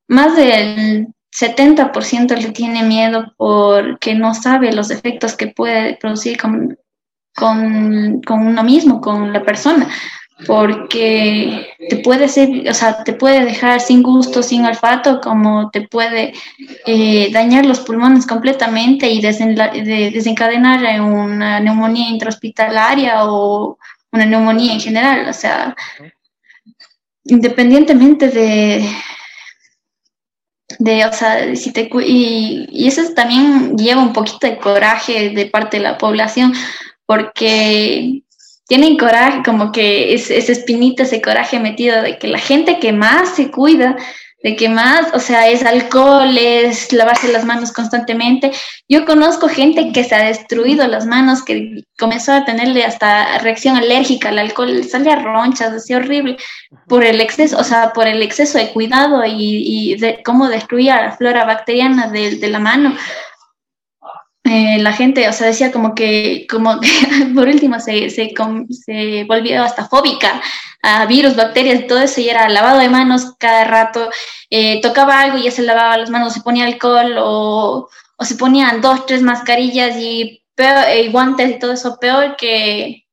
Speaker 3: más del 70% le tiene miedo porque no sabe los efectos que puede producir con, con, con, uno mismo, con la persona, porque te puede ser, o sea, te puede dejar sin gusto, sin olfato, como te puede eh, dañar los pulmones completamente y desencadenar una neumonía intrahospitalaria o una neumonía en general, o sea, independientemente de, de, o sea, si te y, y eso también lleva un poquito de coraje de parte de la población, porque tienen coraje, como que es, esa espinita, ese coraje metido de que la gente que más se cuida de que más, o sea, es alcohol, es lavarse las manos constantemente. Yo conozco gente que se ha destruido las manos, que comenzó a tenerle hasta reacción alérgica al alcohol, sale a ronchas, así horrible, por el exceso, o sea, por el exceso de cuidado y, de cómo destruía la flora bacteriana de, de la mano. Eh, la gente, o sea, decía como que, como que *laughs* por último se, se, se, volvió hasta fóbica a virus, bacterias, todo eso, y era lavado de manos cada rato, eh, tocaba algo y ya se lavaba las manos, se ponía alcohol o, o se ponían dos, tres mascarillas y, peor, y guantes y todo eso, peor que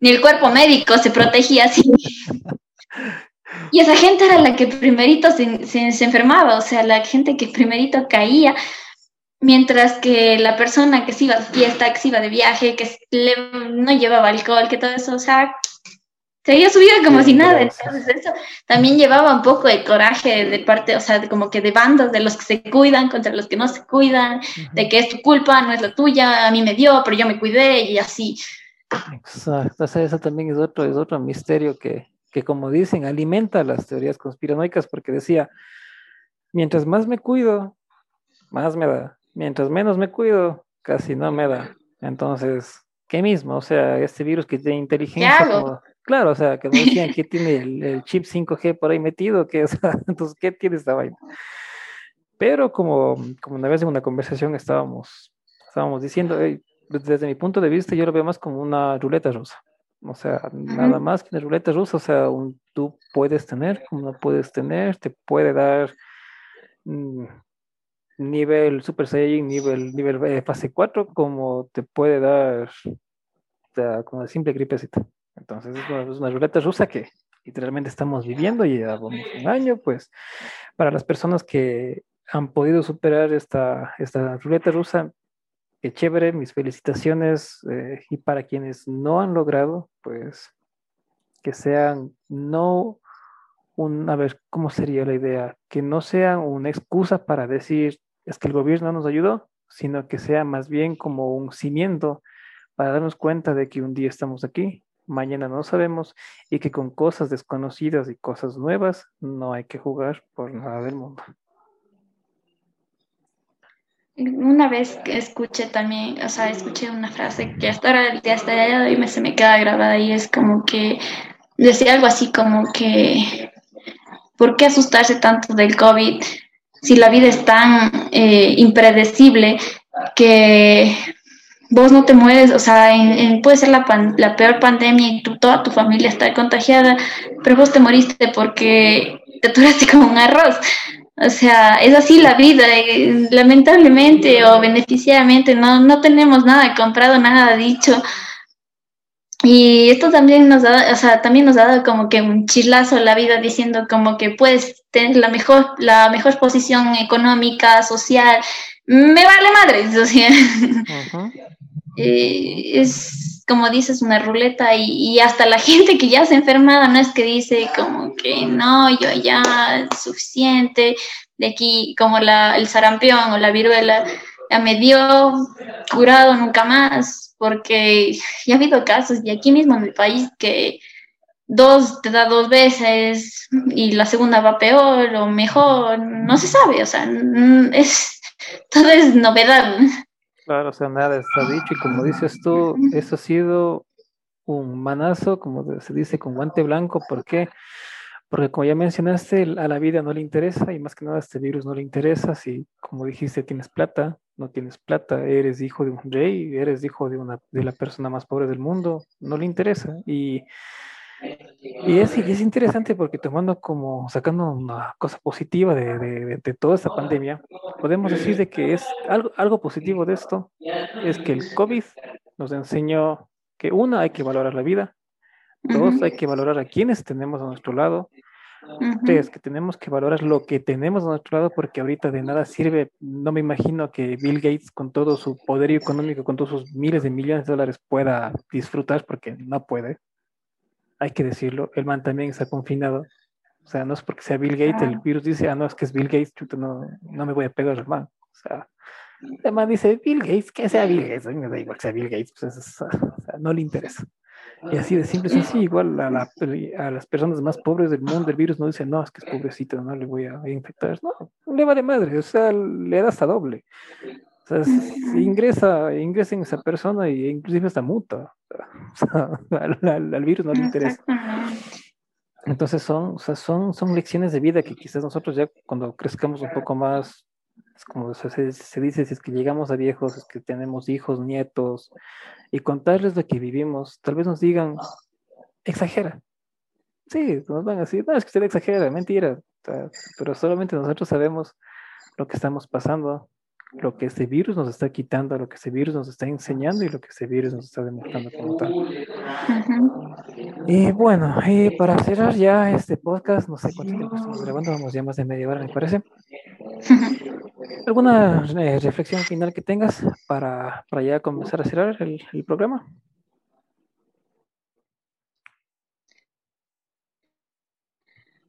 Speaker 3: ni el cuerpo médico se protegía así. *laughs* Y esa gente era la que primerito se, se, se enfermaba, o sea, la gente que primerito caía Mientras que la persona que se iba de fiesta, que se iba de viaje, que no llevaba alcohol, que todo eso, o sea, seguía su vida como si nada. Entonces eso también llevaba un poco de coraje de parte, o sea, como que de bandos, de los que se cuidan contra los que no se cuidan, de que es tu culpa, no es la tuya, a mí me dio, pero yo me cuidé y así.
Speaker 2: Exacto, o sea, eso también es otro, es otro misterio que, que, como dicen, alimenta las teorías conspiranoicas, porque decía, mientras más me cuido, más me da mientras menos me cuido, casi no me da. Entonces, ¿qué mismo? O sea, este virus que tiene inteligencia, claro, o sea, que no decían que *laughs* tiene el, chip 5G por ahí metido, que es, *laughs* entonces, ¿qué tiene esta vaina? Pero como, como una vez en una conversación estábamos, estábamos diciendo, desde mi punto de vista, yo lo veo más como una ruleta rusa. O sea, nada más que una ruleta rusa, o sea, un, tú puedes tener, como no puedes tener, te puede dar mm, nivel Super Saiyan, nivel, nivel eh, fase 4, como te puede dar como una simple gripecita. Entonces es una, ruleta rusa que literalmente estamos viviendo y llevamos un año, pues para las personas que han podido superar esta, esta ruleta rusa, qué chévere, mis felicitaciones eh, y para quienes no han logrado, pues que sean no un, a ver, ¿cómo sería la idea? Que no sean una excusa para decir, es que el gobierno no nos ayudó, sino que sea más bien como un cimiento para darnos cuenta de que un día estamos aquí, mañana no sabemos y que con cosas desconocidas y cosas nuevas no hay que jugar por nada del mundo.
Speaker 3: Una vez escuché también, o sea, escuché una frase que hasta ahora, hasta el día de hoy me, se me queda grabada y es como que decía algo así como que, ¿por qué asustarse tanto del COVID? si la vida es tan eh, impredecible que vos no te mueres, o sea, puede ser la, la peor pandemia y toda tu familia está contagiada, pero vos te moriste porque te aturaste *laughs* como un arroz. O sea, es así la vida. Eh, lamentablemente o beneficiadamente no, no tenemos nada comprado, nada dicho. Y esto también nos da, o sea, también nos ha dado como que un chilazo la vida diciendo como que puedes tener la mejor, la mejor posición económica, social. Me vale madre, o sea. Eh, es como dices, una ruleta y, hasta la *laughs* gente que ya se ha enfermado no es que dice como que no, yo ya es suficiente, de aquí como la, el sarampión o la viruela ya me dio curado nunca más porque ya ha habido casos, y aquí mismo en el país, que dos te da dos veces y la segunda va peor o mejor, no se sabe, o sea, es, todo es novedad.
Speaker 2: Claro, o sea, nada está dicho y como dices tú, eso ha sido un manazo, como se dice, con guante blanco, ¿por qué? Porque como ya mencionaste, a la vida no le interesa y más que nada a este virus no le interesa si, como dijiste, tienes plata, no tienes plata, eres hijo de un rey, eres hijo de, una, de la persona más pobre del mundo, no le interesa. Y, y es, es interesante porque tomando como, sacando una cosa positiva de, de, de, toda esta pandemia, podemos decir de que es algo, algo positivo de esto, es que el COVID nos enseñó que una, hay que valorar la vida, dos, hay que valorar a quienes tenemos a nuestro lado, Tres, que tenemos que valorar lo que tenemos a nuestro lado porque ahorita de nada sirve. No me imagino que Bill Gates con todo su poder económico, con todos sus miles de millones de dólares pueda disfrutar porque no puede. Hay que decirlo. El man también está confinado. sea, no es porque sea Bill Gates, el virus dice, ah, no, es que es Bill Gates, chuta, no, no me voy a pegar, hermano. O sea, además dice Bill Gates, que sea Bill Gates, a mí me da igual que sea Bill Gates, pues es, *laughs* o sea, no le interesa. Y así de simple, sí, sí, igual a, la, a, las personas más pobres del mundo, el virus no dice, no, es que es pobrecito, no le voy a infectar. No, le va de madre, o sea, le da hasta doble. O sea, ingresa, ingresa en esa persona y inclusive hasta muta. O sea, *laughs* al, al, virus no le interesa. Entonces son, o sea, son, son lecciones de vida que quizás nosotros ya cuando crezcamos un poco más, es como se, se, dice, si es que llegamos a viejos, es que tenemos hijos, nietos, y contarles lo que vivimos, tal vez nos digan, exagera. Sí, nos van a decir, no, es que usted exagera, mentira, pero solamente nosotros sabemos lo que estamos pasando, lo que este virus nos está quitando, lo que este virus nos está enseñando y lo que este virus nos está demostrando como tal. Y bueno, y para cerrar ya este podcast, no sé cuánto tiempo estamos grabando, vamos ya más de media hora, me parece. ¿Alguna eh, reflexión final que tengas para, para, ya comenzar a cerrar el, el programa?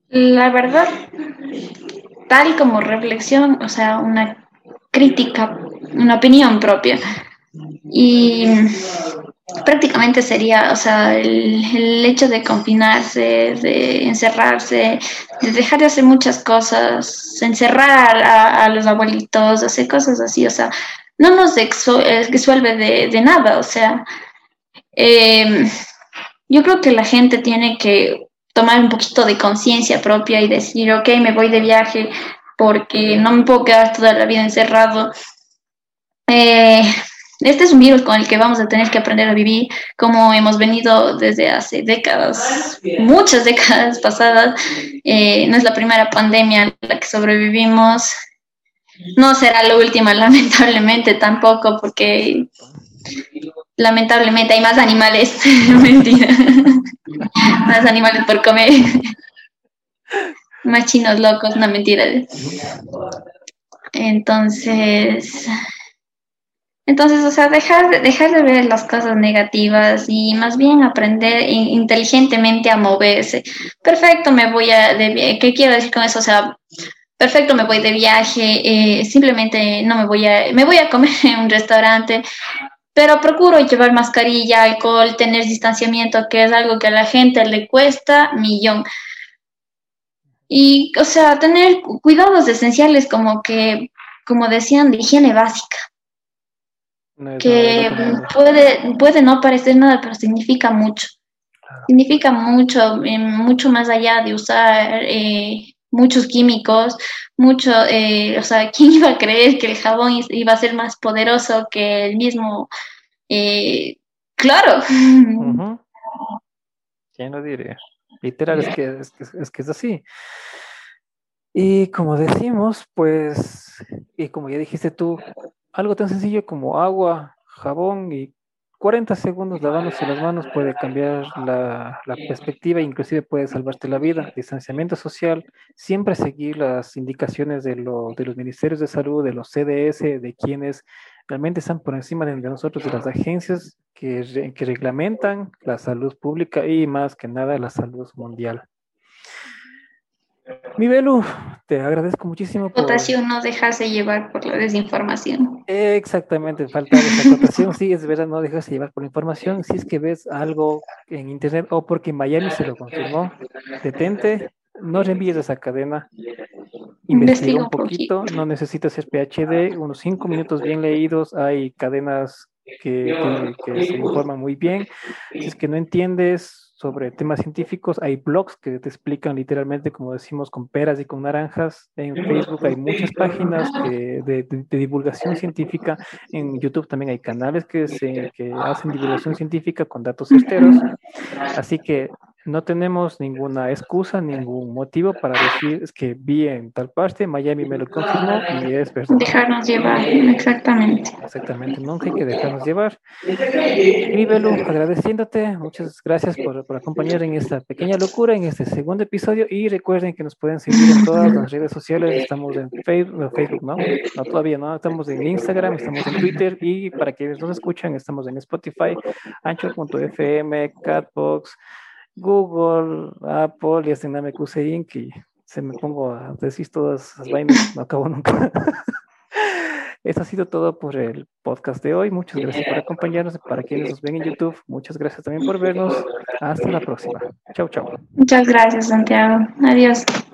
Speaker 3: La verdad, tal como reflexión, o sea, una crítica, una opinión propia. Y prácticamente sería, o sea, el, hecho de confinarse, de encerrarse, de dejar de hacer muchas cosas, encerrar a, los abuelitos, hacer cosas así, o sea, no nos resuelve de, de nada, o sea, em, yo creo que la gente tiene que tomar un poquito de conciencia propia y decir, ok, me voy de viaje porque no me puedo quedar toda la vida encerrado. Eh, este es un virus con el que vamos a tener que aprender a vivir como hemos venido desde hace décadas, muchas décadas pasadas. Eh, no es la primera pandemia a la que sobrevivimos. No será la última, *laughs* lamentablemente tampoco, porque lamentablemente hay más animales. *laughs* Mentira. *laughs* más animales por comer. Más chinos locos, no mentira. Entonces, entonces, o sea, dejar, dejar de ver las cosas negativas y más bien aprender inteligentemente a moverse. Perfecto, me voy a, de, ¿qué quiero decir con eso? O sea, perfecto, me voy de viaje, eh, simplemente no me voy a, me voy a comer *laughs* en un restaurante, pero procuro llevar mascarilla, alcohol, tener distanciamiento, que es algo que a la gente le cuesta millón. Y, o sea, tener cuidados esenciales como que, como decían, de higiene básica que puede, puede no parecer nada, pero significa mucho. Significa mucho, eh, mucho más allá de usar eh, muchos químicos, mucho, eh, o sea, *laughs* ¿quién iba a creer que el jabón iba a ser más poderoso que el mismo? claro. *laughs*
Speaker 2: ¿Quién lo diría? Literal, es que, es que, es que es así. Y como decimos, pues, y como ya dijiste tú, algo tan sencillo como agua, jabón y 40 segundos lavándose las manos puede cambiar la, la, perspectiva inclusive puede salvarte la vida. Distanciamiento social, siempre seguir las indicaciones de, lo, de los ministerios de salud, de los CDS, de quienes realmente están por encima de, nosotros, de las agencias que, que reglamentan la salud pública y más que nada la salud mundial. Mi Belu, te agradezco muchísimo.
Speaker 3: Por... Votación, no dejarse llevar por la desinformación.
Speaker 2: Exactamente, falta esa votación. Sí, es verdad, no dejarse llevar por la información. Si es que ves algo en internet o porque Miami se lo confirmó, detente, no reenvíes esa cadena. Investiga un poquito, no necesitas ser PhD, unos cinco minutos bien leídos. Hay cadenas que, que se informan muy bien. Si es que no entiendes, sobre temas científicos. Hay blogs que te explican literalmente, como decimos, con peras y con naranjas. En Facebook hay muchas páginas de, de, divulgación científica. En YouTube también hay canales que, se, que hacen divulgación científica con datos certeros. Así que no tenemos ninguna excusa, ningún motivo para decir es que vi en tal parte, Miami me lo confirmó y es verdad.
Speaker 3: Dejarnos llevar, exactamente.
Speaker 2: Exactamente, nunca hay que dejarnos llevar. Y Belu, agradeciéndote, muchas gracias por, por, acompañar en esta pequeña locura, en este segundo episodio y recuerden que nos pueden seguir en todas las redes sociales, estamos en Facebook, Facebook ¿no? No, todavía no, estamos en Instagram, estamos en Twitter y para quienes nos escuchan, estamos en Spotify, ancho.fm, Catbox, Google, Apple y hasta Namekusei Inc. Y se me pongo a decir todas esas vainas, no acabo nunca. *laughs* Eso ha sido todo por el podcast de hoy. Muchas gracias por acompañarnos. Para quienes nos ven en YouTube, muchas gracias también por vernos. Hasta la próxima. Chau, chau.
Speaker 3: Muchas gracias, Santiago. Adiós.